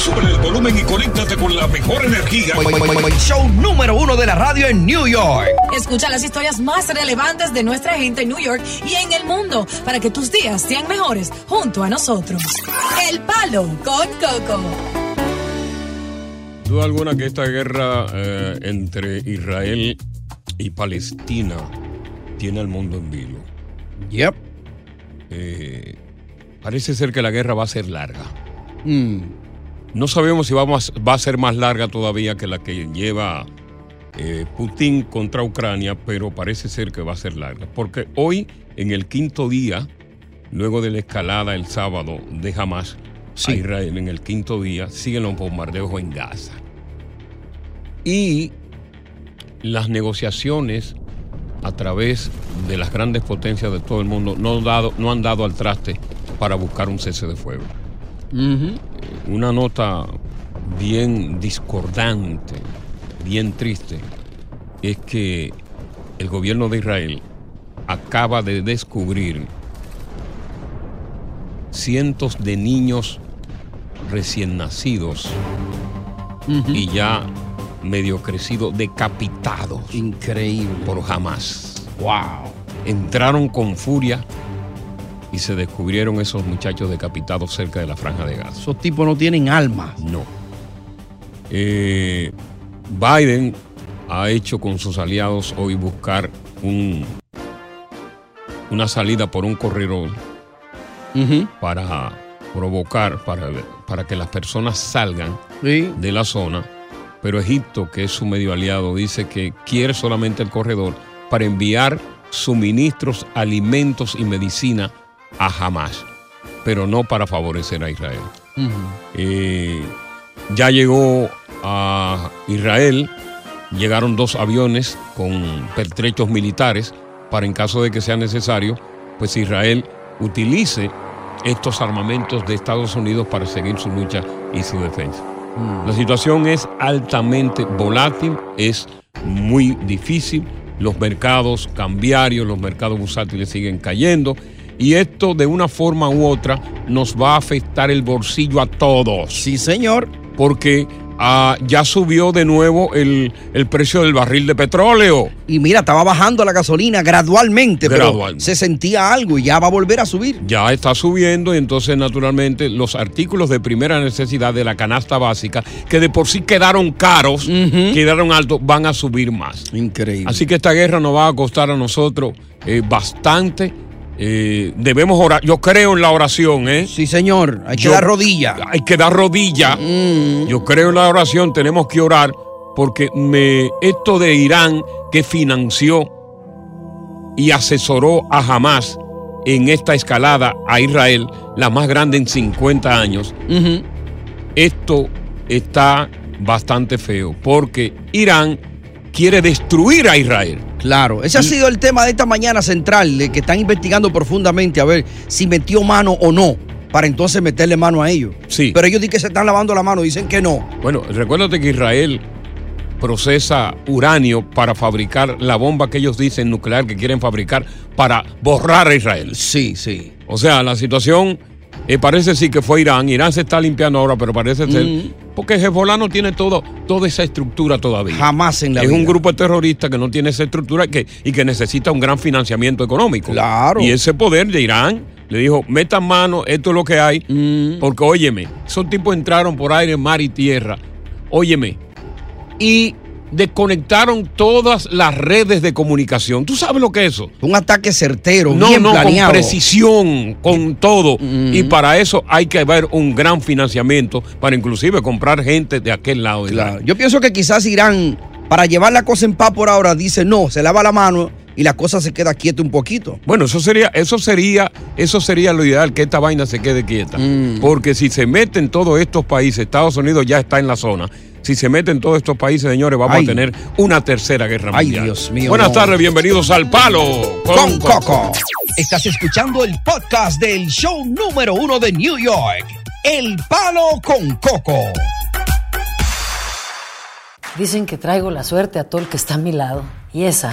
Sube el volumen y conéctate con la mejor energía. Show número uno de la radio en New York. Escucha las historias más relevantes de nuestra gente en New York y en el mundo para que tus días sean mejores junto a nosotros. El Palo con Coco. Duda alguna que esta guerra eh, entre Israel y Palestina tiene al mundo en vilo. Yep. Eh, parece ser que la guerra va a ser larga. Mm. No sabemos si vamos, va a ser más larga todavía que la que lleva eh, Putin contra Ucrania, pero parece ser que va a ser larga. Porque hoy, en el quinto día, luego de la escalada el sábado de Hamas a Israel, en el quinto día, siguen los bombardeos en Gaza. Y las negociaciones a través de las grandes potencias de todo el mundo no, dado, no han dado al traste para buscar un cese de fuego. Una nota bien discordante, bien triste, es que el gobierno de Israel acaba de descubrir cientos de niños recién nacidos y ya medio crecidos, decapitados. Increíble. Por jamás. Wow. Entraron con furia y se descubrieron esos muchachos decapitados cerca de la franja de Gaza. Esos tipos no tienen alma. No. Eh, Biden ha hecho con sus aliados hoy buscar un, una salida por un corredor para provocar, para, para que las personas salgan de la zona. Pero Egipto, que es su medio aliado, dice que quiere solamente el corredor para enviar suministros, alimentos y medicina a Hamas, pero no para favorecer a Israel. Eh, ya llegó a Israel, llegaron dos aviones con pertrechos militares para en caso de que sea necesario, pues Israel utilice estos armamentos de Estados Unidos para seguir su lucha y su defensa. La situación es altamente volátil, es muy difícil, los mercados cambiarios, los mercados bursátiles siguen cayendo y esto de una forma u otra nos va a afectar el bolsillo a todos. Sí, señor. Porque ah, ya subió de nuevo el, el precio del barril de petróleo. Y mira, estaba bajando la gasolina gradualmente, Gradual. pero se sentía algo y ya va a volver a subir. Ya está subiendo y entonces naturalmente los artículos de primera necesidad de la canasta básica, que de por sí quedaron caros, quedaron altos, van a subir más. Increíble. Así que esta guerra nos va a costar a nosotros eh, bastante. Eh, debemos orar. Yo creo en la oración, ¿eh? Sí, señor. Hay que dar rodilla. Mm. Hay que dar rodilla. Yo creo en la oración. Tenemos que orar porque me, esto de Irán que financió y asesoró a Hamas en esta escalada a Israel, la más grande en 50 años, esto está bastante feo porque Irán quiere destruir a Israel. Claro, ese ha sido el tema de esta mañana central, de que están investigando profundamente a ver si metió mano o no, para entonces meterle mano a ellos. Sí. Pero ellos dicen que se están lavando la mano, dicen que no. Bueno, recuérdate que Israel procesa uranio para fabricar la bomba que ellos dicen nuclear que quieren fabricar para borrar a Israel. Sí, sí. O sea, la situación eh, parece sí que fue Irán. Irán se está limpiando ahora, pero parece ser. Porque Hezbollah no tiene todo, toda esa estructura todavía. Jamás en la es vida. un grupo terrorista que no tiene esa estructura y que, y que necesita un gran financiamiento económico. Claro. Y ese poder de Irán Le dijo, metan mano, esto es lo que hay. Mm. Porque, óyeme, esos tipos entraron por aire, mar y tierra. Óyeme. Y desconectaron todas las redes de comunicación. ¿Tú sabes lo que es eso? Un ataque certero, No, bien no, planeado. con precisión, con todo. Y para eso hay que haber un gran financiamiento para inclusive comprar gente de aquel lado. del Claro. Yo pienso que quizás Irán, para llevar la cosa en paz por ahora, dice no, se lava la mano y la cosa se queda quieta un poquito. Bueno, eso sería, eso sería, eso sería lo ideal, que esta vaina se quede quieta. Mm. Porque si se meten todos estos países, Estados Unidos ya está en la zona. Si se meten todos estos países, señores, vamos Ay. a tener una tercera guerra Ay, mundial. Dios mío, Buenas no. tardes, bienvenidos al Palo Con Coco. Estás escuchando el podcast del show número uno de New York, El Palo con Coco. Dicen que traigo la suerte a todo el que está a mi lado. Y esa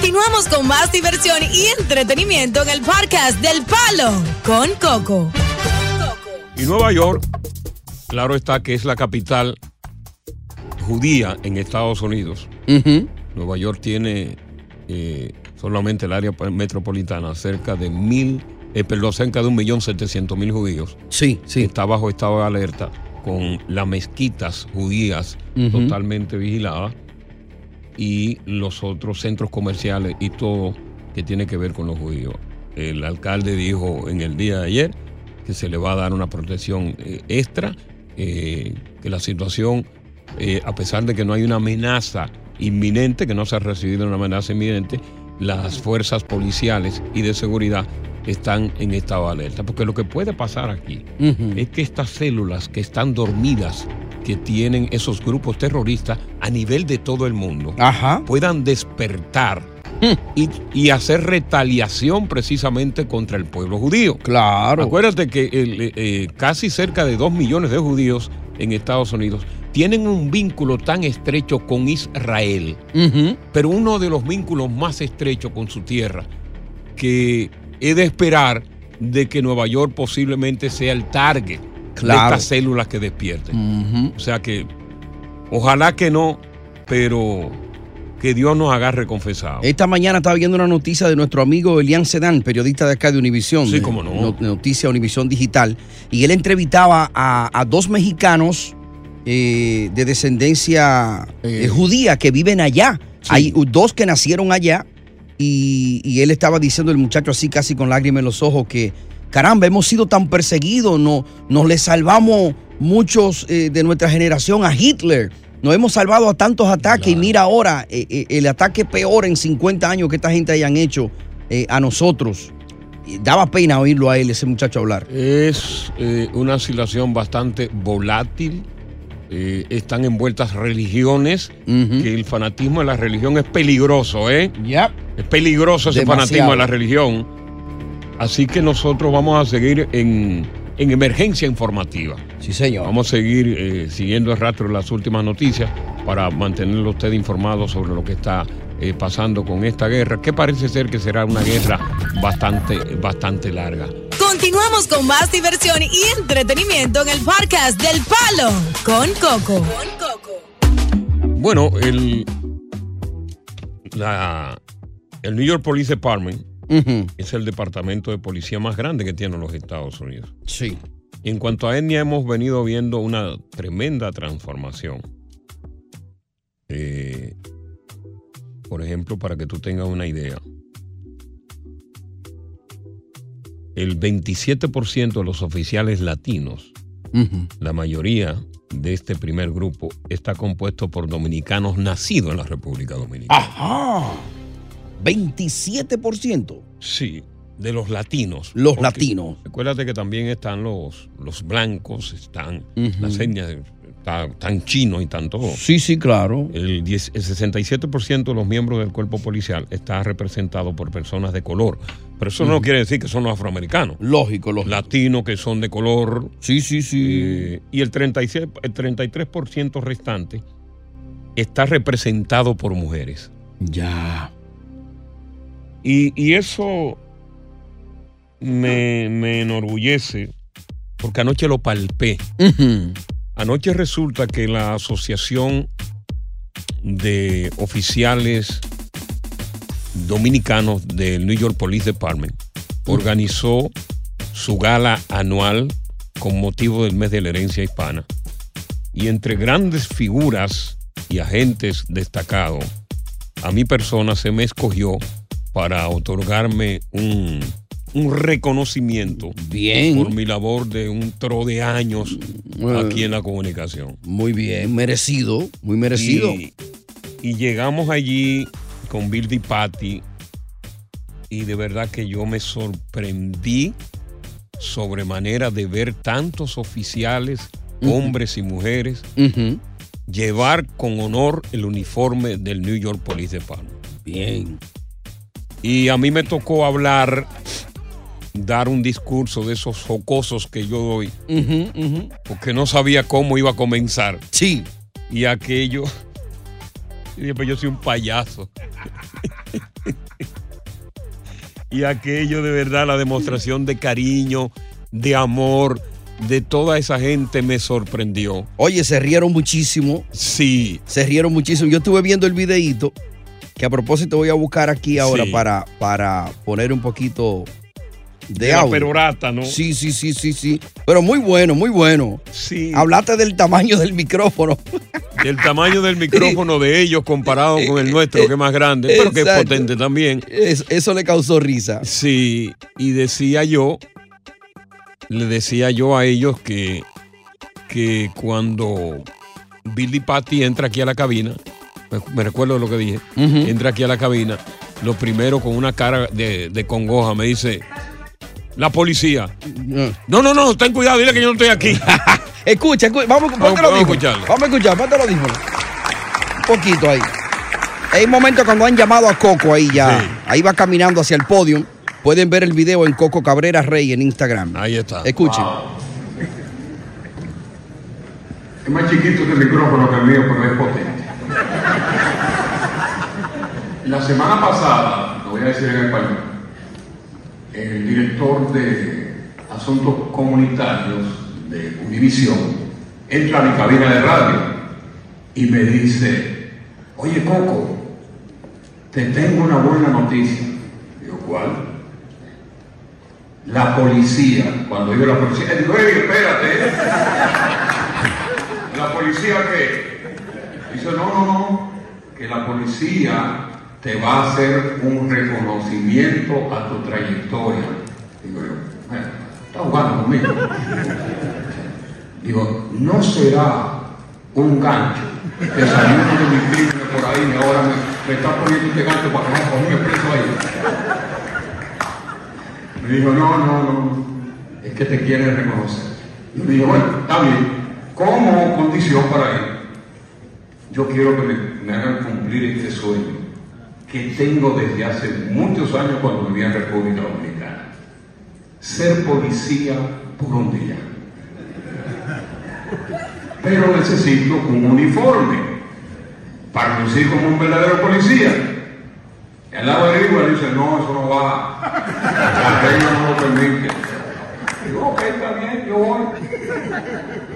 Continuamos con más diversión y entretenimiento en el podcast del Palo con Coco. Y Nueva York, claro está que es la capital judía en Estados Unidos. Nueva York tiene eh, solamente el área metropolitana cerca de mil, eh, perdón, cerca de un millón setecientos mil judíos. Sí, sí. Está bajo estado de alerta con las mezquitas judías totalmente vigiladas y los otros centros comerciales y todo que tiene que ver con los judíos. El alcalde dijo en el día de ayer que se le va a dar una protección eh, extra, eh, que la situación, eh, a pesar de que no hay una amenaza inminente, que no se ha recibido una amenaza inminente, las fuerzas policiales y de seguridad están en estado de alerta. Porque lo que puede pasar aquí es que estas células que están dormidas, que tienen esos grupos terroristas a nivel de todo el mundo, Ajá. puedan despertar y, y hacer retaliación precisamente contra el pueblo judío. Claro. Acuérdate que eh, eh, casi cerca de dos millones de judíos en Estados Unidos tienen un vínculo tan estrecho con Israel, pero uno de los vínculos más estrechos con su tierra, que es de esperar de que Nueva York posiblemente sea el target Claro. de estas células que despierten. O sea que ojalá que no, pero que Dios nos agarre confesado. Esta mañana estaba viendo una noticia de nuestro amigo Elian Sedán, periodista de acá de Univisión. Sí, cómo no. Noticia Univisión Digital. Y él entrevistaba a, a dos mexicanos eh, de descendencia eh, judía que viven allá. Hay dos que nacieron allá. Y, y él estaba diciendo, el muchacho así casi con lágrimas en los ojos, que caramba, hemos sido tan perseguidos, no, nos le salvamos muchos eh, de nuestra generación a Hitler. Nos hemos salvado a tantos ataques y mira ahora eh, eh, el ataque peor en 50 años que esta gente hayan hecho a nosotros. Daba pena oírlo a él, ese muchacho hablar. Es una situación bastante volátil. eh, están envueltas religiones, que el fanatismo de la religión es peligroso, ¿eh? Es peligroso ese Demasiado. fanatismo de la religión. Así que nosotros vamos a seguir en, en emergencia informativa. Sí, señor. Vamos a seguir eh, siguiendo el rastro de las últimas noticias para mantenerlo usted informado sobre lo que está eh, pasando con esta guerra, que parece ser que será una guerra bastante, bastante larga. Continuamos con más diversión y entretenimiento en el podcast del Palo con Coco. Bueno, el, la, el New York Police Department Es el departamento de policía más grande que tienen los Estados Unidos. Sí. En cuanto a etnia, hemos venido viendo una tremenda transformación. Eh, por ejemplo, para que tú tengas una idea, el 27% de los oficiales latinos, la mayoría de este primer grupo, está compuesto por dominicanos nacidos en la República Dominicana. Ajá. 27%. Sí, de los latinos. Los Porque latinos. Recuérdate que también están los, los blancos, están las etnias tan, tan chino y tan todo. Sí, sí, claro. El, 10 el 67% de los miembros del cuerpo policial está representado por personas de color. Pero eso no quiere decir que son los afroamericanos. Lógico, lógico. Latinos que son de color. Sí, sí, sí. Eh, y el, 36, el 33% restante está representado por mujeres. Ya. Y, y eso me, me enorgullece porque anoche lo palpé. Anoche resulta que la Asociación de Oficiales Dominicanos del New York Police Department organizó su gala anual con motivo del mes de la herencia hispana. Y entre grandes figuras y agentes destacados, a mi persona se me escogió para otorgarme un, un reconocimiento Bien. por mi labor de un tro de años aquí en la comunicación. Muy bien, merecido, muy merecido. Y, y llegamos allí con Bill Di Patti y de verdad que yo me sorprendí sobremanera de ver tantos oficiales, hombres y mujeres, llevar con honor el uniforme del New York Police Department. Bien. Y a mí me tocó hablar, dar un discurso de esos jocosos que yo doy, porque no sabía cómo iba a comenzar. Sí. Y aquello, y después yo soy un payaso. y aquello de verdad, la demostración de cariño, de amor, de toda esa gente me sorprendió. Oye, se rieron muchísimo. Sí. Se rieron muchísimo. Yo estuve viendo el videíto, que a propósito voy a buscar aquí ahora Sí. para, para poner un poquito de, De la perorata, ¿no? Sí, sí, sí, sí, sí. Pero muy bueno, muy bueno. Sí. Hablaste del tamaño del micrófono. Del tamaño del micrófono de ellos comparado con el nuestro, que es más grande, pero que es potente también. Es- eso le causó risa. Sí, y decía yo, le decía yo a ellos que, que cuando Billy Patty entra aquí a la cabina, me, recuerdo de lo que dije, entra aquí a la cabina, lo primero con una cara de, de congoja me dice, la policía. No, no, no, ten cuidado, dile que yo no estoy aquí. Escucha, escucha, vamos, Vamos- lo vamos a dijo. escucharlo. Vamos a escuchar, ponte lo dijo. Un poquito ahí. Hay un momento cuando han llamado a Coco ahí ya. Sí. Ahí va caminando hacia el podio. Pueden ver el video en Coco Cabrera Rey en Instagram. Ahí está. Escuchen. Es más chiquito este micrófono que el mío, pero es potente. La semana pasada, lo voy a decir en español, el director de Asuntos Comunitarios de Univisión entra a mi cabina de radio y me dice, oye Coco, te tengo una buena noticia. Digo, ¿cuál? La policía, cuando digo la policía, "Ey, espérate, ¿La policía qué? Dice, no, no, no, que la policía te va a hacer un reconocimiento a tu trayectoria. Digo yo, "Bueno, está jugando conmigo. Digo, no será un gancho que salió de crímenes por ahí y ahora me, está poniendo este gancho para que no conmigo preso ahí. Me dijo, no, no, no, es que te quieren reconocer. Yo le dije, bueno, está bien, como condición para ir, yo quiero que me hagan cumplir este sueño que tengo desde hace muchos años cuando vivía en República Dominicana. Ser policía por un día. Pero necesito un uniforme para lucir como un verdadero policía. Y al lado de arriba dice, no, eso no va. La ley no lo permite. Digo, ok, está bien, yo voy.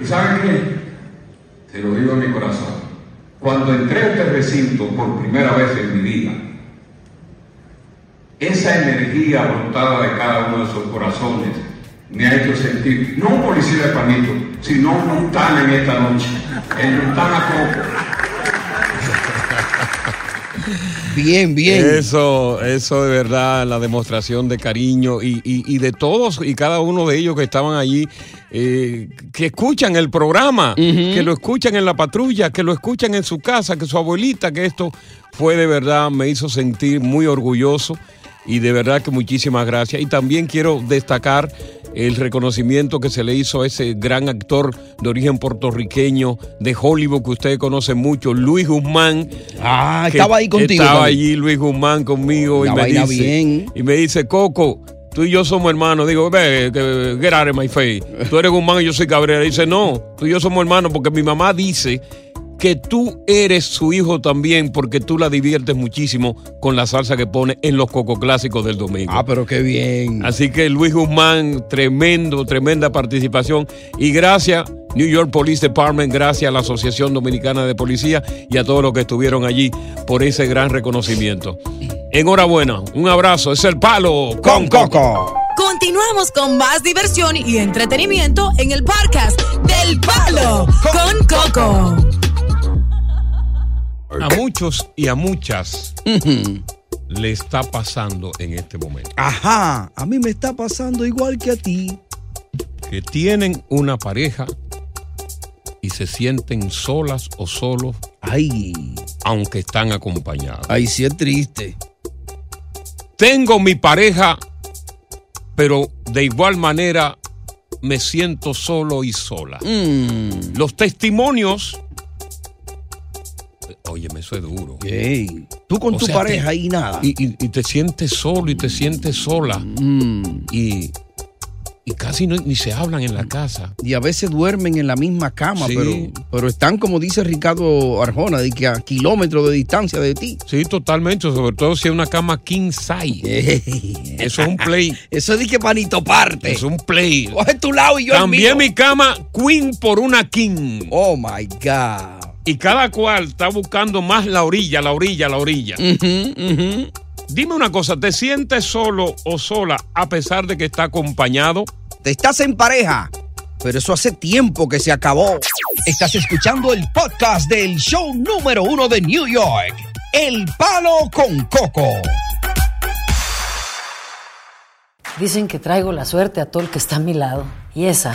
¿Y saben qué? Se lo digo en mi corazón. Cuando entré a este recinto por primera vez en mi vida, esa energía brotada de cada uno de esos corazones me ha hecho sentir, no un policía de panito, sino un Montana en esta noche. El Montana Coco. Bien, bien. Eso, eso de verdad, la demostración de cariño y, y- y de todos y cada uno de ellos que estaban allí, eh, que escuchan el programa, que lo escuchan en la patrulla, que lo escuchan en su casa, que su abuelita, que esto fue de verdad, me hizo sentir muy orgulloso y de verdad que muchísimas gracias. Y también quiero destacar el reconocimiento que se le hizo a ese gran actor de origen puertorriqueño de Hollywood que ustedes conocen mucho, Luis Guzmán. Ah, estaba ahí contigo. Estaba también. allí Luis Guzmán conmigo y Una me, dice, bien. y me dice, Coco, tú y yo somos hermanos. Digo, ve, get out of my face. Tú eres Guzmán y yo soy Cabrera. Dice, no, tú y yo somos hermanos porque mi mamá dice que tú eres su hijo también porque tú la diviertes muchísimo con la salsa que pone en los cocos clásicos del domingo. Ah, pero qué bien. Así que Luis Guzmán, tremendo, tremenda participación. Y gracias, New York Police Department, gracias a la Asociación Dominicana de Policía y a todos los que estuvieron allí por ese gran reconocimiento. Enhorabuena, un abrazo, es el palo Con Coco. Continuamos con más diversión y entretenimiento en el podcast del Palo con Coco. A muchos y a muchas le está pasando en este momento. Ajá, a mí me está pasando igual que a ti. Que tienen una pareja y se sienten solas o solos. Ay. Aunque están acompañados. Ay, sí es triste. Tengo mi pareja, pero de igual manera me siento solo y sola. Mm. Los testimonios. Óyeme, eso es duro. Ey, Tú con O tu sea, pareja te- y nada. Y, y- y te sientes solo y te sientes sola. Mm. Y, y casi no- ni se hablan en la casa. Y a veces duermen en la misma cama, Sí. pero, pero están, como dice Ricardo Arjona, de que a kilómetros de distancia de ti. Sí, totalmente, sobre todo si es una cama king size. Eso es un play. Eso es que panito parte. Es un play. Coge tu lado y yo el Cambié mío. mi cama queen por una king. Oh my God. Y cada cual está buscando más la orilla, la orilla, la orilla. Dime una cosa, ¿te sientes solo o sola a pesar de que está acompañado? Te estás en pareja, pero eso hace tiempo que se acabó. Estás escuchando el podcast del show número uno de New York, El Palo con Coco. Dicen que traigo la suerte a todo el que está a mi lado. Y esa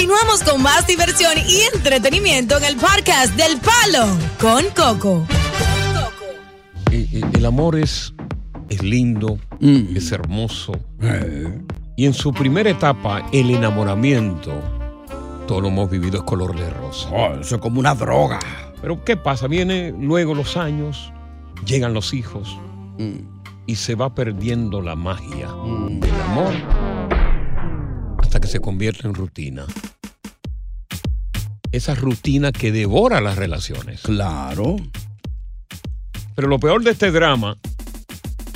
Continuamos con más diversión y entretenimiento en el podcast del Palo con Coco. Eh, eh, El amor es, es lindo, es hermoso. Y en su primera etapa, el enamoramiento, todo lo hemos vivido es color de rosa. Oh, eso es como una droga. Pero ¿qué pasa? Vienen luego los años, llegan los hijos y se va perdiendo la magia del amor hasta que se convierte en rutina. Esa rutina que devora las relaciones. Claro. Pero lo peor de este drama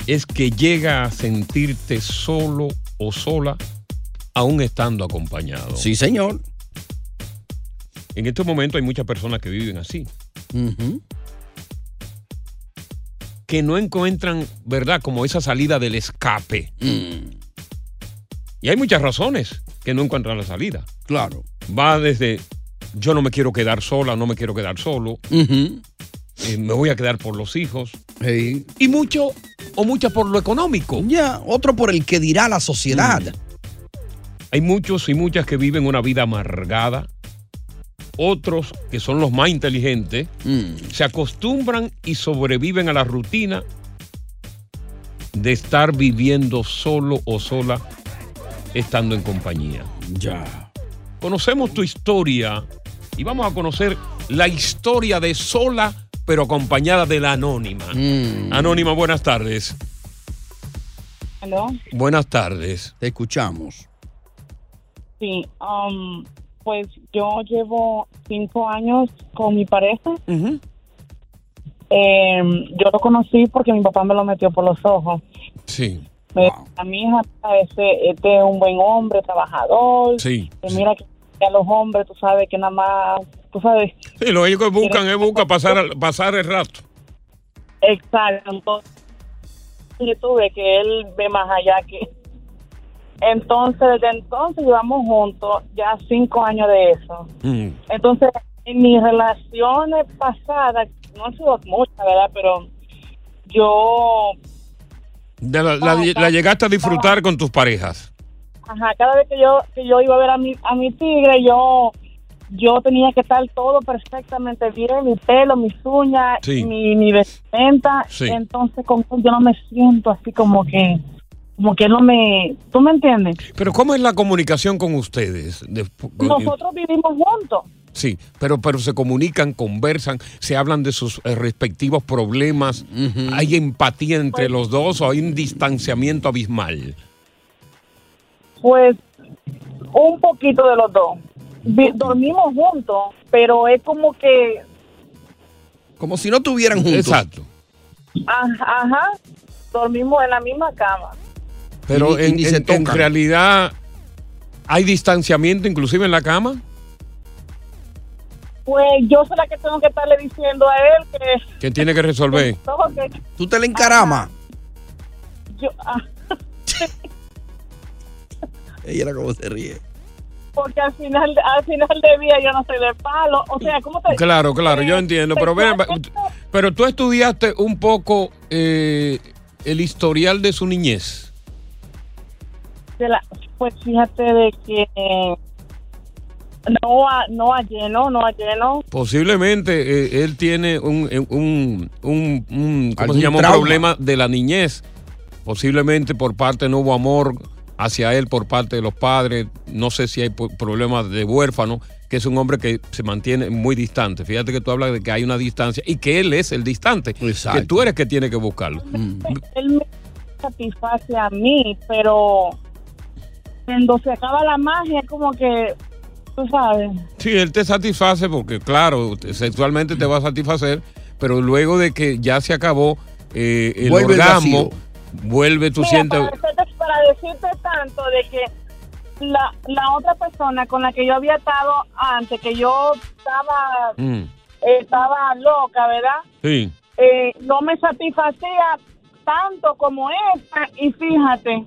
es que llega a sentirte solo o sola aún estando acompañado. Sí, señor. En este momento hay muchas personas que viven así. Que no encuentran, ¿verdad? Como esa salida del escape. Y hay muchas razones que no encuentran la salida. Claro. Va desde yo no me quiero quedar sola, no me quiero quedar solo, eh, me voy a quedar por los hijos. Y mucho o mucha por lo económico. Ya, otro por el que dirá la sociedad. Hay muchos y muchas que viven una vida amargada. Otros, que son los más inteligentes, Mm. se acostumbran y sobreviven a la rutina de estar viviendo solo o sola estando en compañía. Ya. Conocemos tu historia y vamos a conocer la historia de sola pero acompañada de la anónima. Mm. Anónima, buenas tardes. ¿Aló? Buenas tardes. Te escuchamos. Sí, um, pues yo llevo cinco años con mi pareja. Eh, yo lo conocí porque mi papá me lo metió por los ojos. Sí. Dijo, a mi hija, este, este es un buen hombre, trabajador. Sí. Que mira que a los hombres, tú sabes que nada más, tú sabes. Sí, lo ellos que buscan es buscar pasar, pasar el rato. Exacto. Entonces, yo tuve que él ve más allá que... Entonces, desde entonces llevamos juntos ya cinco años de eso. Mm. Entonces, en mis relaciones pasadas, no han sido muchas, ¿verdad? Pero yo, De la, la- la llegaste a disfrutar con tus parejas. ajá, cada vez que yo que yo iba a ver a mi, a mi tigre, yo yo tenía que estar todo perfectamente bien, mi pelo, mis uñas, Sí. mi, mi vestimenta. Sí. Entonces, con yo no me siento así como que, como que no me, ¿tú me entiendes? Pero ¿cómo es la comunicación con ustedes? Nosotros vivimos juntos. Sí, pero, pero se comunican, conversan, se hablan de sus eh, respectivos problemas. ¿Hay empatía entre los dos o hay un distanciamiento abismal? Pues un poquito de los dos. Dormimos juntos, pero es como que, Como si no estuvieran juntos. Exacto. ah, ajá, dormimos en la misma cama. Pero Y- en, realidad hay distanciamiento inclusive en la cama. Pues yo soy la que tengo que estarle diciendo a él que... que tiene que resolver? que Tú te la encaramas. yo, ah, Ella era como se ríe. porque al final, al final de día yo no soy de palo. O sea, ¿cómo te Claro, claro, yo entiendo. Pero, ven, pero tú estudiaste un poco eh, el historial de su niñez. de la- pues fíjate de que no a, no a lleno, no a lleno. Posiblemente eh, él tiene un, eh, un, un- un- ¿cómo Algún se llama? Problema de la niñez. Posiblemente por parte no hubo amor hacia él por parte de los padres. No sé si hay problemas de huérfano, que es un hombre que se mantiene muy distante. Fíjate que tú hablas de que hay una distancia y que él es el distante. Que tú eres que tiene que buscarlo. Él me satisface a mí, pero cuando se acaba la magia, es como que, tú sabes. Sí, él te satisface porque, claro, te- sexualmente te va a satisfacer, pero luego de que ya se acabó eh, el Vuelve el orgasmo, vuelve, tú Mira, sientes... para, decirte, para decirte tanto de que la, la otra persona con la que yo había estado antes, que yo estaba, Mm, estaba loca, ¿verdad? sí. Eh, no me satisfacía tanto como esta y fíjate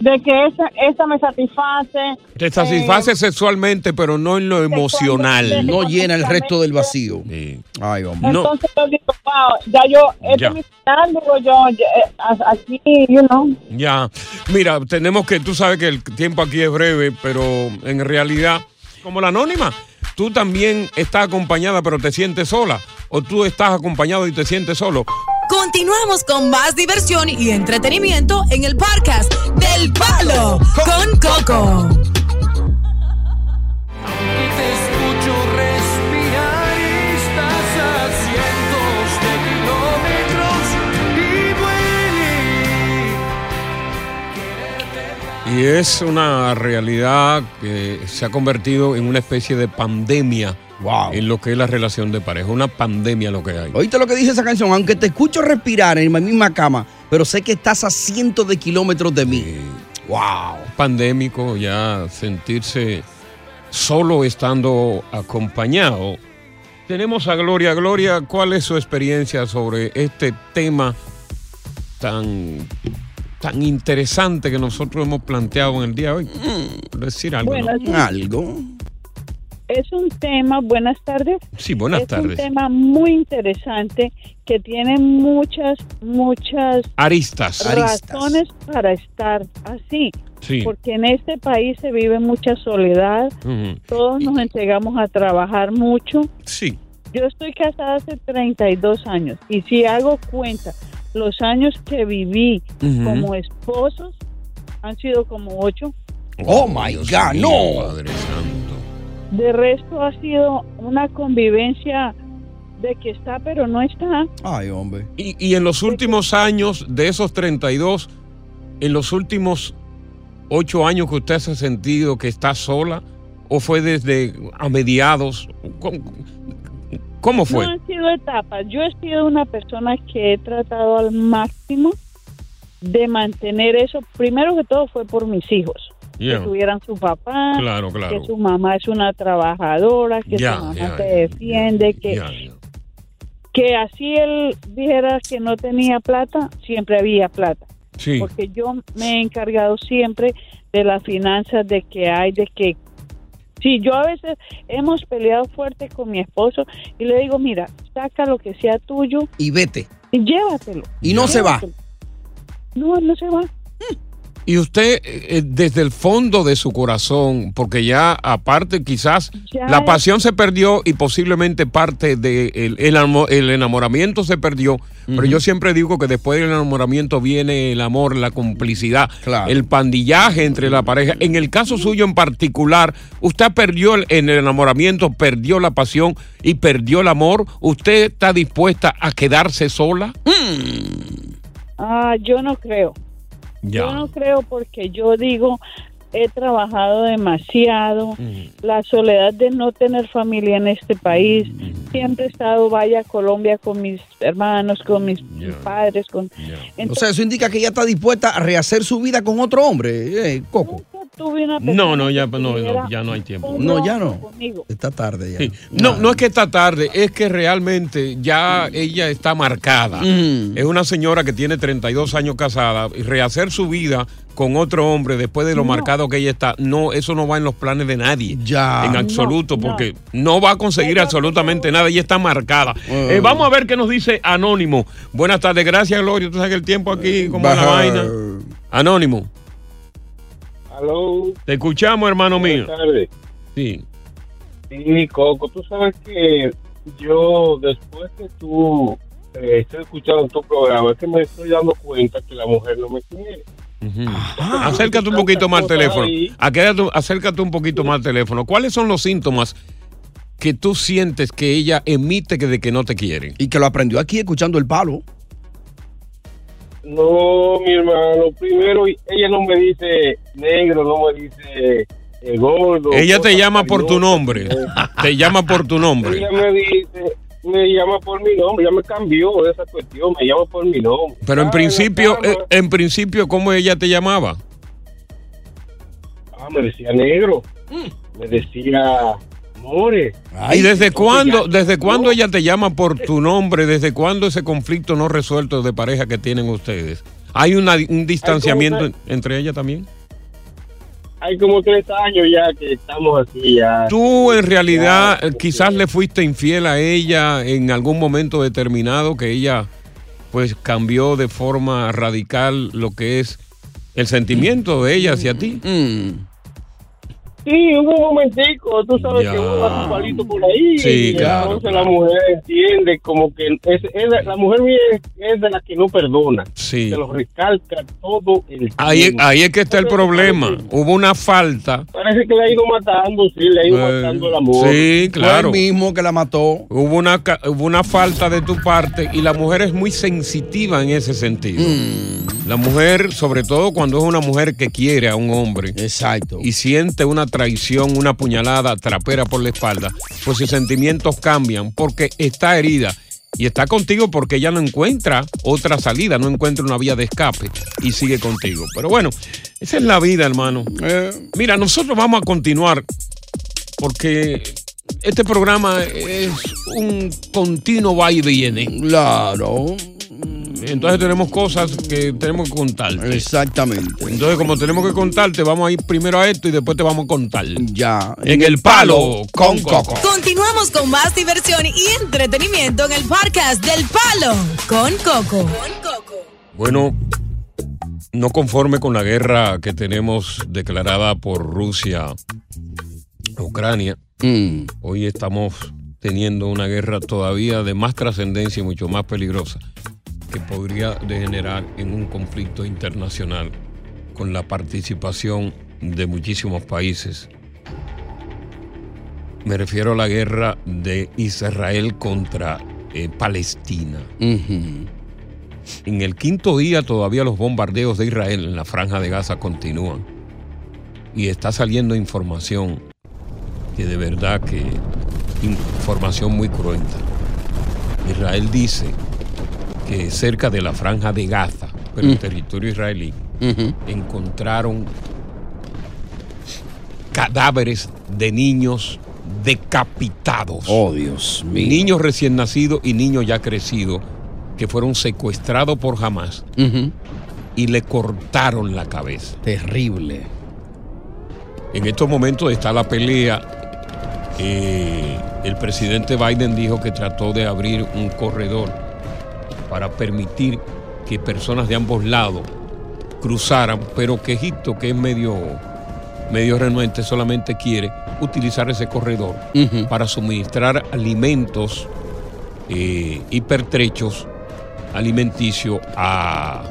de que esa, esa me satisface. Te satisface sexualmente, pero no en lo emocional. No llena el resto del vacío. Ay, hombre. No. Entonces yo digo, wow, ya yo, este Ya. mi digo yo, eh, aquí, you know. Ya, mira, tenemos que, tú sabes que el tiempo aquí es breve, pero en realidad, como la anónima, tú también estás acompañada, pero te sientes sola, o tú estás acompañado y te sientes solo. Continuamos con más diversión y entretenimiento en el podcast del Palo con Coco. te escucho respirar y estás a cientos de kilómetros y duele. Y es una realidad que se ha convertido en una especie de pandemia en lo que es la relación de pareja, una pandemia lo que hay. ¿Oíste lo que dice esa canción? Aunque te escucho respirar en mi misma cama, pero sé que estás a cientos de kilómetros de mí. ¡Wow! Pandémico, ya sentirse solo estando acompañado. Tenemos a Gloria. Gloria, ¿cuál es su experiencia sobre este tema tan, tan interesante que nosotros hemos planteado en el día de hoy? Por decir algo. Bueno, ¿no? sí. Algo. Es un tema, buenas tardes. Sí, buenas es tardes. un tema muy interesante que tiene muchas, muchas Aristas. razones para estar así. Sí. Porque en este país se vive mucha soledad, todos nos entregamos a trabajar mucho. Sí. Yo estoy casada hace 32 años y si hago cuenta, los años que viví como esposos han sido como ocho. Oh, my God, no. Padre Santo. De resto ha sido una convivencia de que está pero no está. Ay, hombre. Y, y en los últimos años, de esos 32, en los últimos ocho años que usted se ha sentido que está sola, o fue desde a mediados, ¿cómo, cómo fue? No han sido etapas. Yo he sido una persona que he tratado al máximo de mantener eso. Primero que todo fue por mis hijos. Yeah. Que tuvieran su papá, Claro, claro. que su mamá es una trabajadora, que su mamá se defiende, que, que así él dijera que no tenía plata, siempre había plata. Sí. Porque yo me he encargado siempre de las finanzas, de que hay, de que... Sí, yo a veces hemos peleado fuerte con mi esposo y le digo, mira, saca lo que sea tuyo Y vete. y llévatelo. Y no se va. No, no se va. Y usted, eh, desde el fondo de su corazón, porque ya aparte quizás Ya la es- pasión se perdió y posiblemente parte del el, el amo- el enamoramiento se perdió, pero yo siempre digo que después del enamoramiento viene el amor, la complicidad, el pandillaje entre la pareja. En el caso suyo en particular, usted perdió el, en el enamoramiento, perdió la pasión y perdió el amor. ¿Usted está dispuesta a quedarse sola? Ah, yo no creo. Yo no creo porque yo digo, he trabajado demasiado, la soledad de no tener familia en este país, siempre he estado, vaya a Colombia con mis hermanos, con mis padres, con... O sea, eso indica que ella está dispuesta a rehacer su vida con otro hombre, eh, Coco. Tuve una No, no, ya, no, ya no hay tiempo. No, ya no. conmigo. Está tarde ya. Sí. No, no es que está tarde, es que realmente ya ella está marcada. Es una señora que tiene 32 años casada y rehacer su vida con otro hombre después de lo marcado que ella está, no, eso no va en los planes de nadie. Ya. En absoluto, no. porque no va a conseguir absolutamente nada, ella está marcada. Eh, vamos a ver qué nos dice Anónimo. Buenas tardes, gracias Gloria. Tú sabes que el tiempo aquí, como la vaina. Anónimo, Aló, te escuchamos, hermano mío. buenas tardes. Sí. Sí, Coco, tú sabes que yo, después que tú eh, estoy escuchando tu programa, es que me estoy dando cuenta que la mujer no me quiere. Acércate un poquito más al teléfono. Acércate, acércate un poquito más al teléfono. ¿Cuáles son los síntomas que tú sientes que ella emite que de que no te quiere? Y que lo aprendió aquí escuchando el palo. No, mi hermano, primero ella no me dice negro, no me dice eh, gordo. Ella te llama por tu nombre. Te llama por tu nombre. Ella me dice, me llama por mi nombre, ya me cambió esa cuestión, me llama por mi nombre. Pero en Ah, principio, eh, en principio, ¿cómo ella te llamaba? Ah, me decía negro, me decía more. ¿Y desde cuándo, desde cuándo ella te llama por tu nombre? ¿Desde cuándo ese conflicto no resuelto de pareja que tienen ustedes? ¿Hay una- un distanciamiento entre ella también? Hay como tres años ya que estamos así ya. Tú en realidad eh, quizás le fuiste infiel a ella en algún momento determinado que ella pues cambió de forma radical lo que es el sentimiento de ella hacia ti. Sí, hubo un momentico, tú sabes Ya. que uno da su palito por ahí. Sí, y claro, Entonces claro. la mujer entiende como que es, es de- la mujer mía es, es de la que no perdona. Sí. Se lo recalca todo el Ahí, tiempo. ahí es que está el problema. Hubo una falta. Parece que le ha ido matando, sí, le ha ido Eh, matando el amor. Sí, claro. Fue el mismo que la mató. Hubo una, ca- hubo una falta de tu parte y la mujer es muy sensitiva en ese sentido. La mujer, sobre todo cuando es una mujer que quiere a un hombre. Exacto. Y siente una traición, una puñalada trapera por la espalda, pues sus sentimientos cambian porque está herida. Y está contigo porque ella no encuentra otra salida, no encuentra una vía de escape y sigue contigo. Pero bueno, esa es la vida, hermano. Mira, nosotros vamos a continuar porque este programa es un continuo va y viene. Claro. Entonces tenemos cosas que tenemos que contarte. Exactamente. Entonces, como tenemos que contarte, vamos a ir primero a esto y después te vamos a contar. Ya. En el palo con Coco. Continuamos con más diversión y entretenimiento en el podcast del Palo con Coco. Bueno, no conforme con la guerra que tenemos declarada por Rusia a Ucrania, hoy estamos teniendo una guerra todavía de más trascendencia y mucho más peligrosa que podría degenerar en un conflicto internacional con la participación de muchísimos países. Me refiero a la guerra de Israel contra eh, Palestina. En el quinto día todavía los bombardeos de Israel en la franja de Gaza continúan. Y está saliendo información que de verdad que información muy cruenta. Israel dice que cerca de la franja de Gaza, pero en Mm. territorio israelí, encontraron cadáveres de niños decapitados. Oh, Dios mío. Niños recién nacidos y niños ya crecidos que fueron secuestrados por Hamas y le cortaron la cabeza. Terrible. En estos momentos está la pelea. Eh, el presidente Biden dijo que trató de abrir un corredor para permitir que personas de ambos lados cruzaran, pero que Egipto, que es medio, medio renuente, solamente quiere utilizar ese corredor para suministrar alimentos eh, y pertrechos alimenticios a,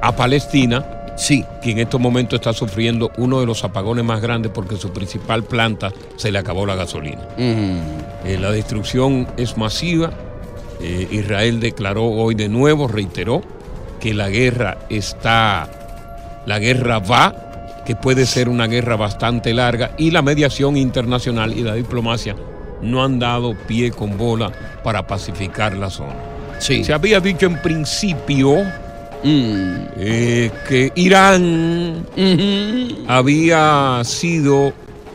a Palestina. Sí. Que en estos momentos está sufriendo uno de los apagones más grandes porque su principal planta se le acabó la gasolina. Eh, la destrucción es masiva. Eh, Israel declaró hoy de nuevo, reiteró, que la guerra está, la guerra va, que puede ser una guerra bastante larga y la mediación internacional y la diplomacia no han dado pie con bola para pacificar la zona. Sí. Se había dicho en principio eh, que Irán había sido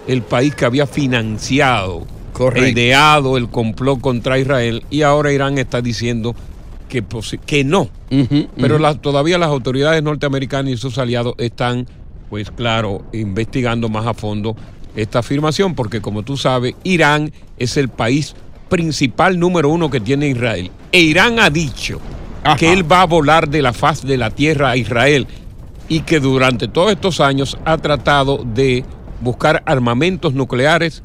el país que había financiado Correcto. ideado el complot contra Israel y ahora Irán está diciendo que, que no. Pero la- todavía las autoridades norteamericanas y sus aliados están, pues claro, investigando más a fondo esta afirmación, porque como tú sabes, Irán es el país principal número uno que tiene Israel. E Irán ha dicho que él va a volar de la faz de la tierra a Israel y que durante todos estos años ha tratado de buscar armamentos nucleares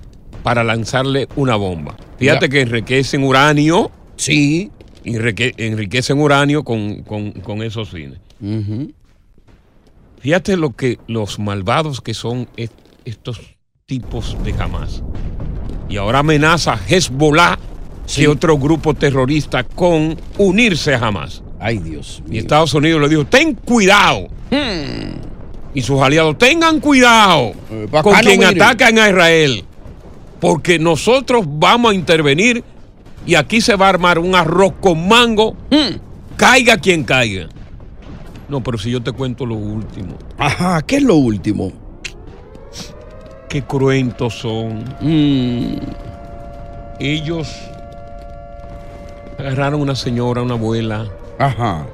para lanzarle una bomba. Fíjate Ya. que enriquecen uranio. Sí. enriquecen uranio con, con- con esos fines. Fíjate lo que los malvados que son est- estos tipos de Hamas. Y ahora amenaza a Hezbollah, que otro grupo terrorista, con unirse a Hamas. Ay, Dios Y Estados Unidos le dijo, ten cuidado. Y sus aliados, tengan cuidado pa' con quien miren. atacan a Israel. Porque nosotros vamos a intervenir y aquí se va a armar un arroz con mango. Caiga quien caiga. No, pero si yo te cuento lo último. Ajá, ¿qué es lo último? Qué cruentos son. Mm. Ellos agarraron una señora, una abuela. Ajá.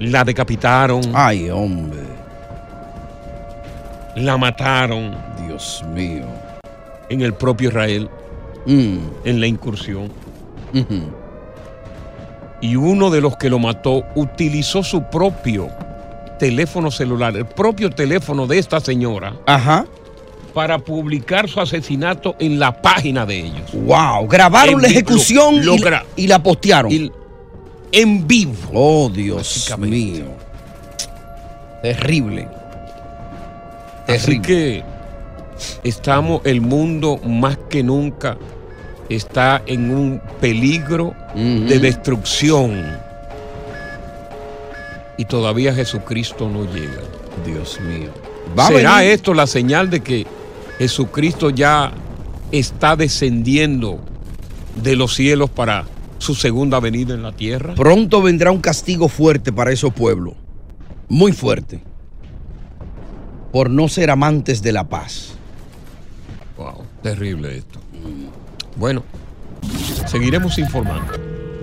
La decapitaron. Ay, hombre. La mataron. Dios mío. En el propio Israel. Mm. En la incursión. Y uno de los que lo mató utilizó su propio teléfono celular, el propio teléfono de esta señora, Ajá. para publicar su asesinato en la página de ellos. Wow. Grabaron En la ejecución lo- lo y, la- gra- y la postearon. Y- en vivo. Oh, Dios mío. Terrible. Así que estamos, el mundo más que nunca está en un peligro de destrucción. Y todavía Jesucristo no llega. Dios mío. ¿Será esto la señal de que Jesucristo ya está descendiendo de los cielos para su segunda venida en la tierra? Pronto vendrá un castigo fuerte para esos pueblos. Muy fuerte. Por no ser amantes de la paz. Wow, terrible esto. Bueno, seguiremos informando.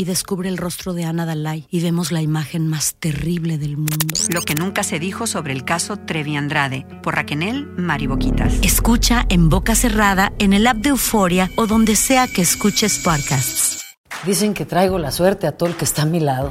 Y descubre el rostro de Ana Dalai y vemos la imagen más terrible del mundo. Lo que nunca se dijo sobre el caso Trevi Andrade por Raquel Mariboquitas. Escucha en boca cerrada, en el app de Euforia o donde sea que escuches podcasts. Dicen que traigo la suerte a todo el que está a mi lado.